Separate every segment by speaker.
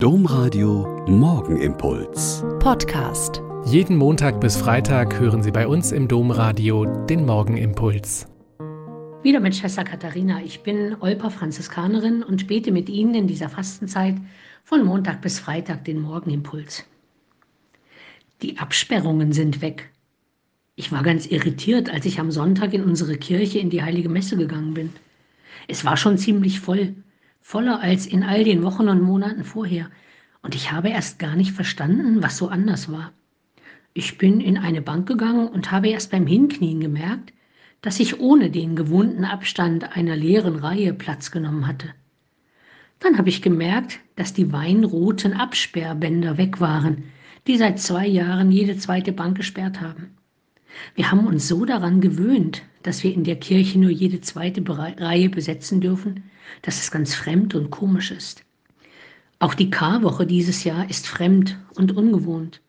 Speaker 1: Domradio Morgenimpuls.
Speaker 2: Podcast.
Speaker 3: Jeden Montag bis Freitag hören Sie bei uns im Domradio den Morgenimpuls.
Speaker 4: Wieder mit Schwester Katharina. Ich bin Olper Franziskanerin und bete mit Ihnen in dieser Fastenzeit von Montag bis Freitag den Morgenimpuls. Die Absperrungen sind weg. Ich war ganz irritiert, als ich am Sonntag in unsere Kirche in die Heilige Messe gegangen bin. Es war schon ziemlich voll voller als in all den Wochen und Monaten vorher. Und ich habe erst gar nicht verstanden, was so anders war. Ich bin in eine Bank gegangen und habe erst beim Hinknien gemerkt, dass ich ohne den gewohnten Abstand einer leeren Reihe Platz genommen hatte. Dann habe ich gemerkt, dass die weinroten Absperrbänder weg waren, die seit zwei Jahren jede zweite Bank gesperrt haben. Wir haben uns so daran gewöhnt, dass wir in der Kirche nur jede zweite Reihe besetzen dürfen, dass es ganz fremd und komisch ist. Auch die Karwoche dieses Jahr ist fremd und ungewohnt.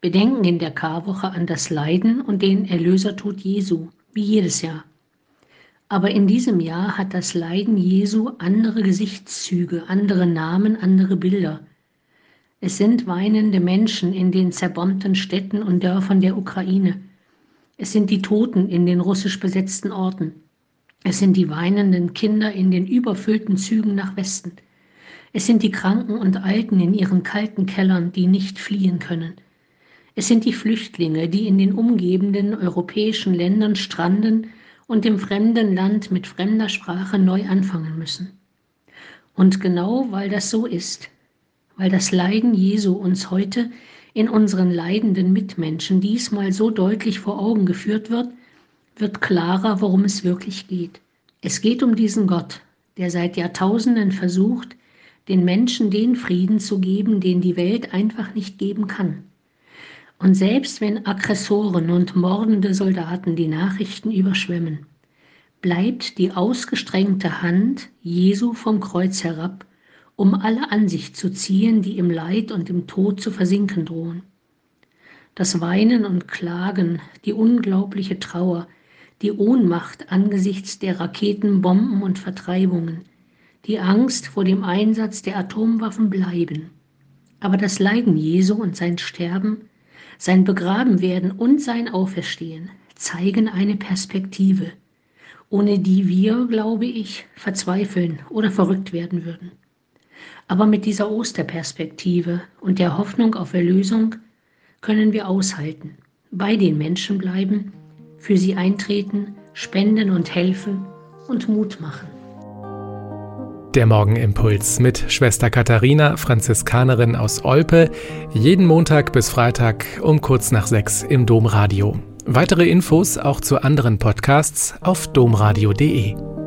Speaker 4: Wir denken in der Karwoche an das Leiden und den Erlösertod Jesu, wie jedes Jahr. Aber in diesem Jahr hat das Leiden Jesu andere Gesichtszüge, andere Namen, andere Bilder. Es sind weinende Menschen in den zerbombten Städten und Dörfern der Ukraine. Es sind die Toten in den russisch besetzten Orten. Es sind die weinenden Kinder in den überfüllten Zügen nach Westen. Es sind die Kranken und Alten in ihren kalten Kellern, die nicht fliehen können. Es sind die Flüchtlinge, die in den umgebenden europäischen Ländern stranden und im fremden Land mit fremder Sprache neu anfangen müssen. Und genau weil das so ist, weil das Leiden Jesu uns heute in unseren leidenden Mitmenschen diesmal so deutlich vor Augen geführt wird, wird klarer, worum es wirklich geht. Es geht um diesen Gott, der seit Jahrtausenden versucht, den Menschen den Frieden zu geben, den die Welt einfach nicht geben kann. Und selbst wenn Aggressoren und mordende Soldaten die Nachrichten überschwemmen, bleibt die ausgestrengte Hand Jesu vom Kreuz herab, um alle an sich zu ziehen, die im Leid und im Tod zu versinken drohen. Das Weinen und Klagen, die unglaubliche Trauer, die Ohnmacht angesichts der Raketen, Bomben und Vertreibungen, die Angst vor dem Einsatz der Atomwaffen bleiben. Aber das Leiden Jesu und sein Sterben, sein Begrabenwerden und sein Auferstehen zeigen eine Perspektive, ohne die wir, glaube ich, verzweifeln oder verrückt werden würden. Aber mit dieser Osterperspektive und der Hoffnung auf Erlösung können wir aushalten, bei den Menschen bleiben für sie eintreten, spenden und helfen und Mut machen.
Speaker 3: Der Morgenimpuls mit Schwester Katharina, Franziskanerin aus Olpe, jeden Montag bis Freitag um kurz nach sechs im Domradio. Weitere Infos auch zu anderen Podcasts auf domradio.de.